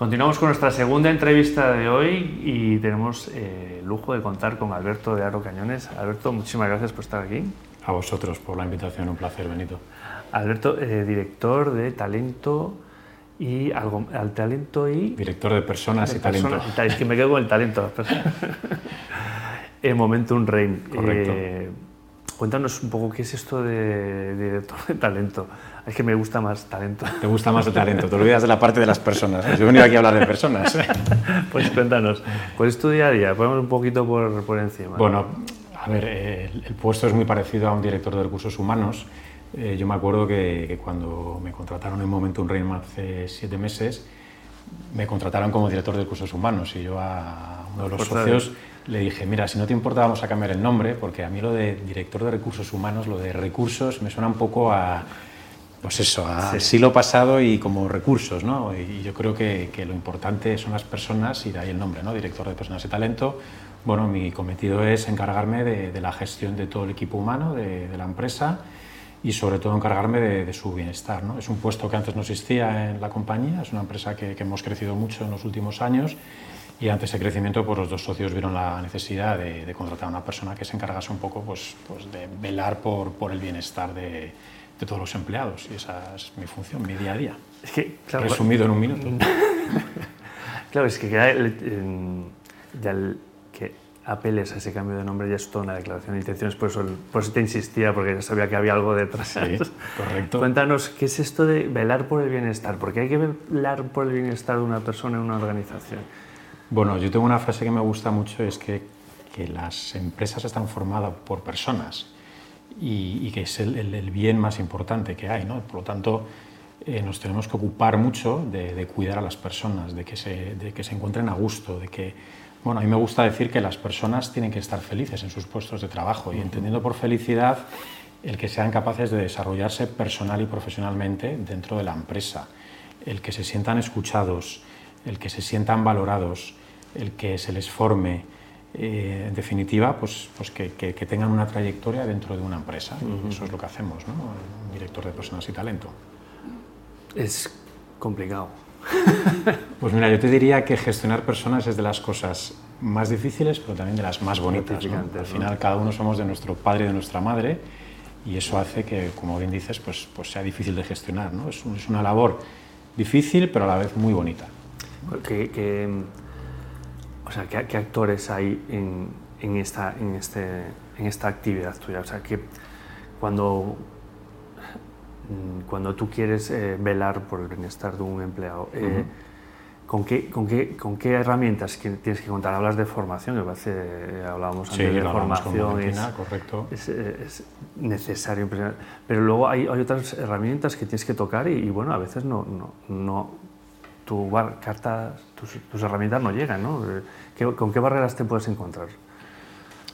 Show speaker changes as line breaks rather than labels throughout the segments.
Continuamos con nuestra segunda entrevista de hoy y tenemos eh, el lujo de contar con Alberto de Aro Cañones. Alberto, muchísimas gracias por estar aquí.
A vosotros por la invitación, un placer, Benito.
Alberto, eh, director de talento y algo, al talento y...
Director de personas y talento.
Es que me quedo con el talento. Momentum Rain.
Correcto.
Eh, cuéntanos un poco qué es esto de, director de talento. Es que me gusta más talento.
Te gusta más el talento, te olvidas de la parte de las personas. Yo he venido aquí a hablar de personas.
pues cuéntanos, ¿cuál es tu día a día? Ponemos un poquito por, por encima.
Bueno, a ver, el, el, puesto es muy parecido a un director de recursos humanos. Eh, yo me acuerdo que, que, cuando me contrataron en Momentum Reino hace siete meses, me contrataron como director de recursos humanos y yo a uno de los socios le dije, mira, si no te importa vamos a cambiar el nombre, porque a mí lo de director de recursos humanos, lo de recursos, me suena un poco a pues eso, a sí. siglo pasado y como recursos, ¿no? Y yo creo que, que, lo importante son las personas y de ahí el nombre, ¿no? Director de Personas y Talento. Bueno, mi cometido es encargarme de, de la gestión de todo el equipo humano de, de la empresa y sobre todo encargarme de, de, su bienestar, ¿no? Es un puesto que antes no existía en la compañía, es una empresa que, que hemos crecido mucho en los últimos años y ante ese crecimiento pues los dos socios vieron la necesidad de, de contratar a una persona que se encargase un poco pues, pues de velar por, por el bienestar de de todos los empleados y esa es mi función, mi día a día.
Es que, claro,
Resumido en un minuto.
claro, es que ya, el, ya el, que apeles a ese cambio de nombre ya es toda una declaración de intenciones, por eso, por eso te insistía, porque ya sabía que había algo detrás.
Sí, correcto.
Cuéntanos, ¿qué es esto de velar por el bienestar? ¿Por qué hay que velar por el bienestar de una persona en una organización?
Bueno, yo tengo una frase que me gusta mucho, es que, que las empresas están formadas por personas y, y que es el, el, el, bien más importante que hay. ¿no? Por lo tanto, eh, nos tenemos que ocupar mucho de, de, cuidar a las personas, de que, se, de que se encuentren a gusto, de que... Bueno, a mí me gusta decir que las personas tienen que estar felices en sus puestos de trabajo y entendiendo por felicidad el que sean capaces de desarrollarse personal y profesionalmente dentro de la empresa, el que se sientan escuchados, el que se sientan valorados, el que se les forme, eh, en definitiva, pues, pues que, que, que, tengan una trayectoria dentro de una empresa. Uh -huh. Eso es lo que hacemos, ¿no? Un director de personas y talento.
Es complicado.
pues mira, yo te diría que gestionar personas es de las cosas más difíciles, pero también de las más bonitas. ¿no? Al final, cada uno somos de nuestro padre y de nuestra madre, y eso hace que, como bien dices, pues, pues sea difícil de gestionar. ¿no? Es, un, es una labor difícil, pero a la vez muy bonita.
Que, que o sea, ¿qué, qué actores hay en, en, esta, en, este, en esta actividad tuya? O sea, que cuando, cuando tú quieres eh, velar por el bienestar de un empleado, eh, uh -huh. ¿con, qué, con, qué, ¿con qué herramientas tienes que contar? Hablas de formación, que parece, eh, hablábamos
sí,
antes de formación,
es, correcto.
Es, es, necesario, pero luego hay, hay, otras herramientas que tienes que tocar y, y bueno, a veces no, no, no tu carta, tus, tus, herramientas no llegan, ¿no? ¿Con qué barreras te puedes encontrar?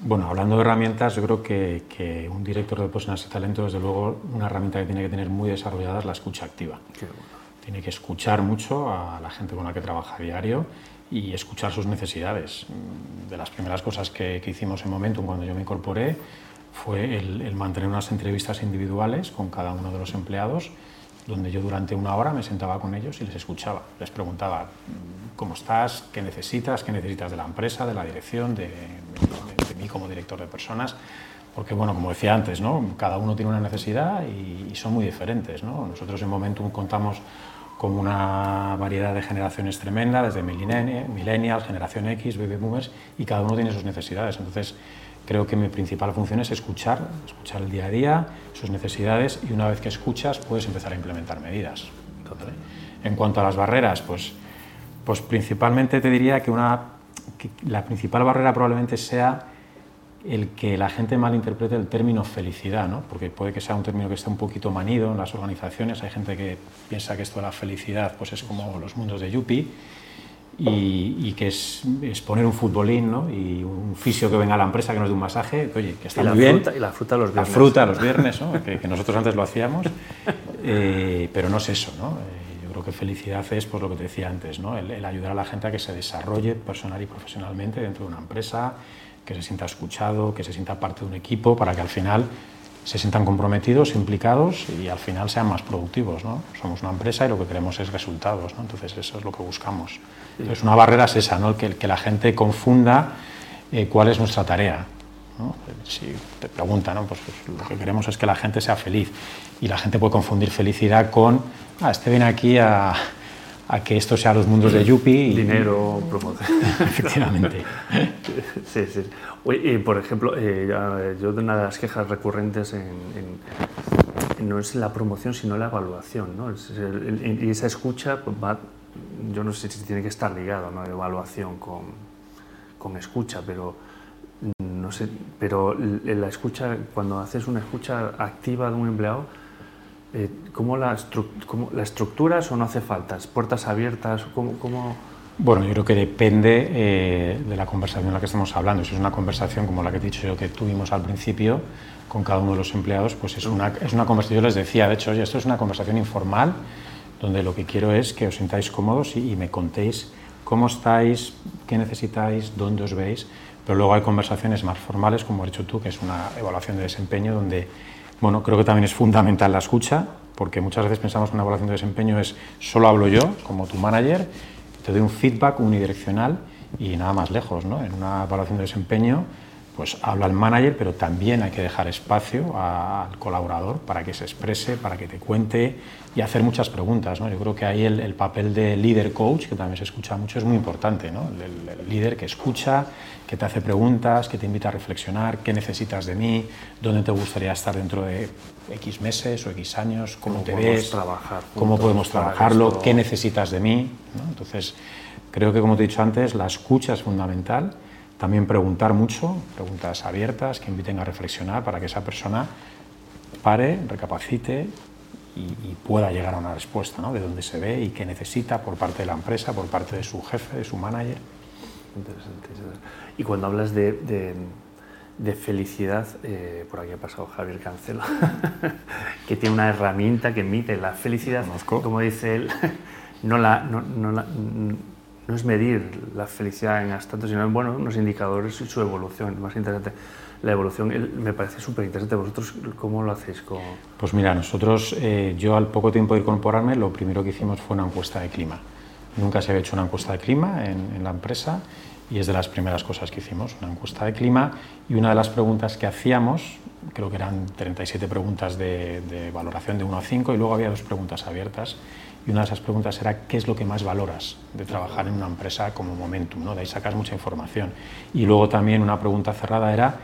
Bueno, hablando de herramientas, yo creo que, que, un director de personas y talento, desde luego, una herramienta que tiene que tener muy desarrollada es la escucha activa.
Bueno.
Tiene que escuchar mucho a la gente con la que trabaja a diario y escuchar sus necesidades. De las primeras cosas que, que hicimos en Momentum cuando yo me incorporé fue el, el mantener unas entrevistas individuales con cada uno de los empleados donde yo durante una hora me sentaba con ellos y les escuchaba. Les preguntaba cómo estás, qué necesitas, qué necesitas de la empresa, de la dirección, de, mí como director de personas. Porque, bueno, como decía antes, ¿no? cada uno tiene una necesidad y, y son muy diferentes. ¿no? Nosotros en Momentum contamos con una variedad de generaciones tremenda, desde millennials, generación X, baby boomers, y cada uno tiene sus necesidades. Entonces, creo que mi principal función es escuchar, escuchar el día a día, sus necesidades y una vez que escuchas puedes empezar a implementar medidas. En cuanto a las barreras, pues, pues principalmente te diría que, una, que la principal barrera probablemente sea el que la gente malinterprete el término felicidad, ¿no? porque puede que sea un término que esté un poquito manido en las organizaciones, hay gente que piensa que esto de la felicidad pues es como los mundos de Yuppie, y, y, que es, es, poner un futbolín ¿no? y un fisio que venga a la empresa que nos dé un masaje, oye, que está
y
muy bien.
Fruta, y la fruta los viernes.
La fruta los viernes, ¿no? que, que, nosotros antes lo hacíamos, eh, pero no es eso. ¿no? Eh, yo creo que felicidad es pues, lo que te decía antes, ¿no? el, el, ayudar a la gente a que se desarrolle personal y profesionalmente dentro de una empresa, que se sienta escuchado, que se sienta parte de un equipo, para que al final se sientan comprometidos, implicados y al final sean más productivos. ¿no? Somos una empresa y lo que queremos es resultados, ¿no? entonces eso es lo que buscamos. Entonces una barrera es esa, ¿no? que, que la gente confunda eh, cuál es nuestra tarea. ¿no? Si te preguntan, ¿no? pues, pues, lo que queremos es que la gente sea feliz y la gente puede confundir felicidad con, ah, este viene aquí a, a que esto sea los mundos de Yupi.
Y, Dinero, promoción.
Efectivamente.
sí, sí. y por ejemplo, eh, yo de una de las quejas recurrentes en, no es la promoción, sino la evaluación. ¿no? y esa escucha, pues, va, yo no sé si tiene que estar ligado, ¿no? evaluación con, con escucha, pero no sé, pero la escucha, cuando haces una escucha activa de un empleado, eh, ¿cómo, la cómo, la estructuras o no hace falta? ¿Puertas abiertas? ¿Cómo, cómo...
Bueno, yo creo que depende eh, de la conversación en la que estamos hablando. Si es una conversación como la que he dicho yo que tuvimos al principio con cada uno de los empleados, pues es una, es una conversación, yo les decía, de hecho, oye, esto es una conversación informal donde lo que quiero es que os sintáis cómodos y, y me contéis cómo estáis, qué necesitáis, dónde os veis, pero luego hay conversaciones más formales, como has dicho tú, que es una evaluación de desempeño donde bueno, creo que también es fundamental la escucha, porque muchas veces pensamos que una evaluación de desempeño es solo hablo yo, como tu manager, te doy un feedback unidireccional y nada más lejos. ¿no? En una evaluación de desempeño pues habla el manager, pero también hay que dejar espacio al colaborador para que se exprese, para que te cuente y hacer muchas preguntas. ¿no? Yo creo que ahí el, papel de líder coach, que también se escucha mucho, es muy importante. ¿no? El, líder que escucha, que te hace preguntas, que te invita a reflexionar, qué necesitas de mí, dónde te gustaría estar dentro de X meses o X años, cómo, te ves,
trabajar
cómo podemos trabajarlo, qué necesitas de mí. Entonces, creo que como te he dicho antes, la escucha es fundamental también preguntar mucho, preguntas abiertas que inviten a reflexionar para que esa persona pare, recapacite y, pueda llegar a una respuesta ¿no? de dónde se ve y qué necesita por parte de la empresa, por parte de su jefe, de su manager.
Interesante. Y cuando hablas de, de, felicidad, eh, por aquí ha pasado Javier Cancelo, que tiene una herramienta que emite la felicidad, como dice él, no la, no, no la, no es medir la felicidad en abstracto, sino bueno, unos indicadores y su evolución. Más interesante, la evolución me parece súper interesante. ¿Vosotros cómo lo hacéis?
Pues mira, nosotros, eh, yo al poco tiempo de incorporarme, lo primero que hicimos fue una encuesta de clima. Nunca se había hecho una encuesta de clima en, la empresa y es de las primeras cosas que hicimos, una encuesta de clima y una de las preguntas que hacíamos, creo que eran 37 preguntas de, de valoración de 1 a 5 y luego había dos preguntas abiertas y una de esas preguntas era qué es lo que más valoras de trabajar en una empresa como Momentum, ¿no? de ahí sacas mucha información. Y luego también una pregunta cerrada era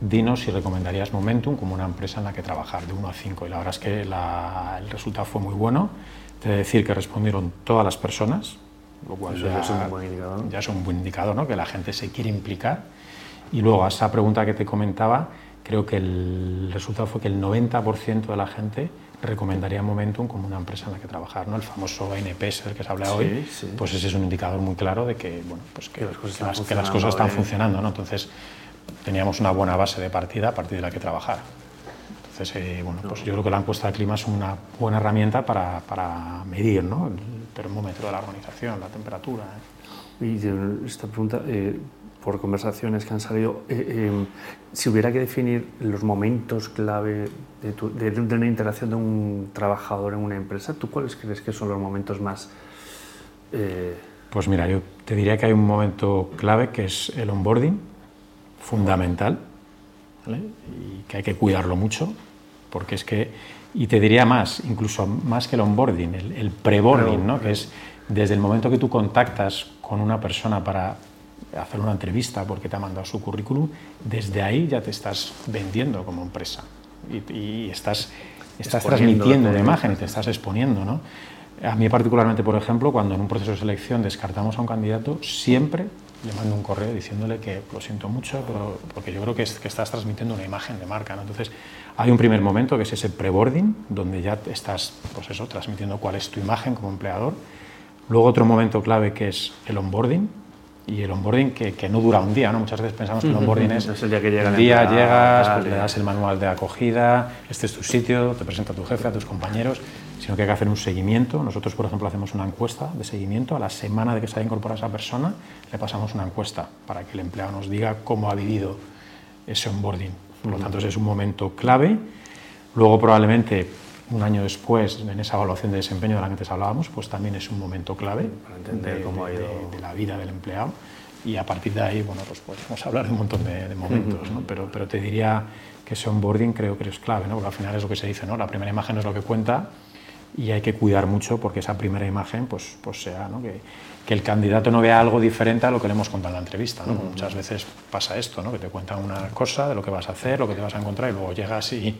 dinos si recomendarías Momentum como una empresa en la que trabajar, de 1 a 5. Y la verdad es que el resultado fue muy bueno. Te de decir que respondieron todas las personas, lo cual ya, es un buen indicador, ya es un buen indicador ¿no? que la gente se quiere implicar. Y luego a esa pregunta que te comentaba, creo que el resultado fue que el 90% de la gente recomendaría Momentum como una empresa en la que trabajar, ¿no? El famoso NPS del que se habla hoy, pues ese es un indicador muy claro de que, bueno, pues que, las, cosas están, funcionando, ¿no? Entonces teníamos una buena base de partida a partir de la que trabajar. Entonces, eh, bueno, pues yo creo que la encuesta de clima es una buena herramienta para, para medir, ¿no? El termómetro de la organización, la temperatura.
¿eh? Y esta pregunta, eh, por conversaciones que han salido, eh, em, si hubiera que definir los momentos clave de, de, una interacción de un trabajador en una empresa, ¿tú cuáles crees que son los momentos más...
Eh... Pues mira, yo te diría que hay un momento clave que es el onboarding, fundamental, ¿vale? y que hay que cuidarlo mucho, porque es que, y te diría más, incluso más que el onboarding, el, el pre-boarding, ¿no? que es desde el momento que tú contactas con una persona para hacer una entrevista porque te ha mandado su currículum, desde ahí ya te estás vendiendo como empresa y, estás, estás transmitiendo la imagen y te estás exponiendo. ¿no? A mí particularmente, por ejemplo, cuando en un proceso de selección descartamos a un candidato, siempre le mando un correo diciéndole que lo siento mucho, pero, porque yo creo que, es, que estás transmitiendo una imagen de marca. ¿no? Entonces, hay un primer momento que es ese pre-boarding, donde ya estás pues eso, transmitiendo cuál es tu imagen como empleador. Luego otro momento clave que es el onboarding, y el onboarding que, que, no dura un día, ¿no? Muchas veces pensamos que el onboarding es,
el día que llega
el día llegas, pues le das el manual de acogida, este es tu sitio, te presenta a tu jefe, a tus compañeros, sino que hay que hacer un seguimiento. Nosotros, por ejemplo, hacemos una encuesta de seguimiento. A la semana de que se haya incorporado esa persona, le pasamos una encuesta para que el empleado nos diga cómo ha vivido ese onboarding. Por lo tanto, ese es un momento clave. Luego, probablemente, un año después, en esa evaluación de desempeño de la que antes hablábamos, pues también es un momento clave
Para entender
de,
cómo ha
de-
ido.
de- de la vida del empleado. Y a partir de ahí, bueno, pues podemos hablar de un montón de, de momentos, ¿no? pero, pero te diría que ese onboarding creo que es clave, ¿no? porque al final es lo que se dice, ¿no? la primera imagen es lo que cuenta y hay que cuidar mucho porque esa primera imagen pues, pues sea ¿no? que, que el candidato no vea algo diferente a lo que le hemos contado en la entrevista. ¿no? Muchas veces pasa esto, ¿no? que te cuentan una cosa de lo que vas a hacer, lo que te vas a encontrar y luego llegas y...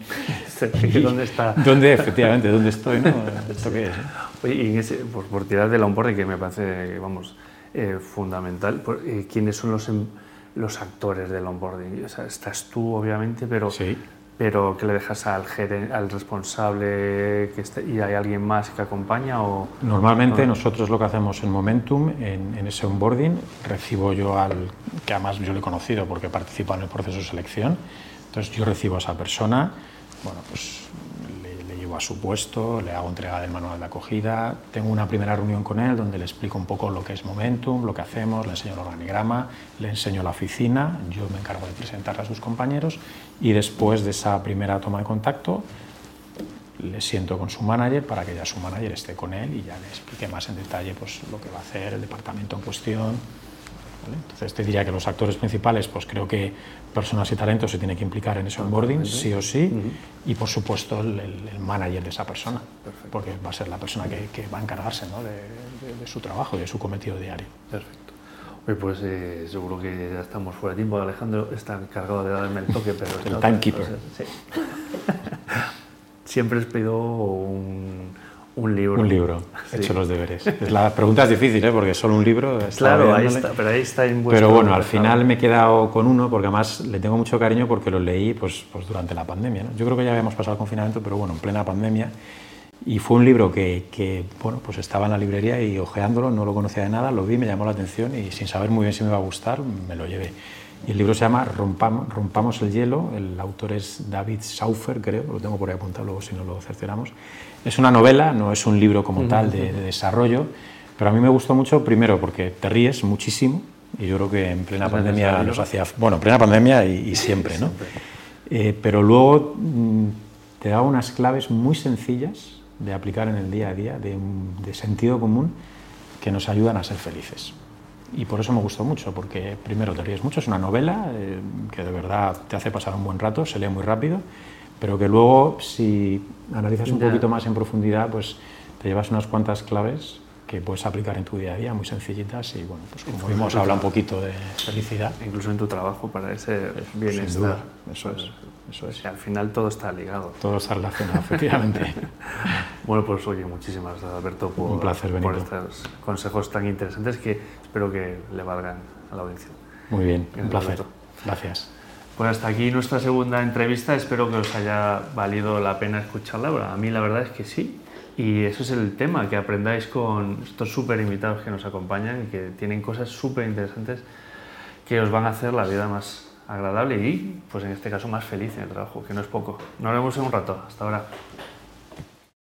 ¿Dónde está?
¿Dónde, efectivamente, dónde estoy? ¿no? ¿Esto qué es? eh?
Oye, y en ese, por, por tirar del onboarding, que me parece, vamos, eh, fundamental, por- eh, ¿quiénes son los, em- los actores del onboarding? O sea, estás tú, obviamente, pero,
Sí.
Pero ¿qué le dejas al, al responsable que y hay alguien más que acompaña? O,
Normalmente nosotros lo que hacemos en Momentum, en, en ese onboarding, recibo yo al, que además yo le he conocido porque participa en el proceso de selección, entonces yo recibo a esa persona, bueno, pues llevo a su puesto, le hago entrega del manual de acogida, tengo una primera reunión con él donde le explico un poco lo que es Momentum, lo que hacemos, le enseño el organigrama, le enseño la oficina, yo me encargo de presentarla a sus compañeros y después de esa primera toma de contacto le siento con su manager para que ya su manager esté con él y ya le explique más en detalle pues, lo que va a hacer el departamento en cuestión. ¿Vale? Entonces te diría que los actores principales, pues creo que personas y talentos se tiene que implicar en ese onboarding, sí o sí, y por supuesto el, el- el manager de esa persona, porque va a ser la persona que, que va a encargarse ¿no? de, de- de su trabajo y de su cometido diario.
Perfecto. Oye, pues eh, seguro que ya estamos fuera de tiempo. Alejandro está encargado de darme el toque, pero...
El timekeeper.
Sí. Siempre he pedido un, un libro.
Un libro,
Sí.
hecho los deberes. Es La pregunta es difícil, ¿eh? porque solo un libro...
Claro, ahí está, pero ahí está en
Pero bueno, al final me he quedado con uno porque además le tengo mucho cariño porque lo leí pues, pues durante la pandemia. ¿no? Yo creo que ya habíamos pasado el confinamiento, pero bueno, en plena pandemia. Y fue un libro que, que, bueno, pues estaba en la librería y ojeándolo, no lo conocía de nada, lo vi, me llamó la atención y sin saber muy bien si me iba a gustar, me lo llevé. Y el libro se llama Rompamos, Rompamos el hielo, el autor es David Saufer, creo, lo tengo por ahí apuntado, luego si no lo cercioramos. Es una novela, no es un libro como tal de, de desarrollo, pero a mí me gustó mucho, primero porque te ríes muchísimo, y yo creo que en plena
Es
pandemia nos hacía... Bueno, en plena pandemia y, y siempre, ¿no? Eh, pero luego mm, te da unas claves muy sencillas de aplicar en el día a día, de, de sentido común, que nos ayudan a ser felices. Y por eso me gustó mucho, porque primero te ríes mucho, es una novela eh, que de verdad te hace pasar un buen rato, se lee muy rápido, pero que luego si analizas un poquito más en profundidad, pues te llevas unas cuantas claves que puedes aplicar en tu día a día, muy sencillitas y bueno, pues como vimos habla un poquito de felicidad.
Incluso en tu trabajo para ese
Sin
bienestar.
duda, eso es, eso
O
es.
sea, al final todo está ligado.
Todo está relacionado, efectivamente.
Bueno, pues oye, muchísimas gracias Alberto por,
Un placer,
por estos consejos tan interesantes que espero que le valgan a la audiencia.
Muy bien, un placer.
Alberto.
Gracias.
Pues hasta aquí nuestra segunda entrevista. Espero que os haya valido la pena escucharla. A mí la verdad es que sí. Y eso es el tema, que aprendáis con estos súper invitados que nos acompañan y que tienen cosas súper interesantes que os van a hacer la vida más agradable y, pues en este caso, más feliz en el trabajo, que no es poco. Nos vemos en un rato. Hasta ahora.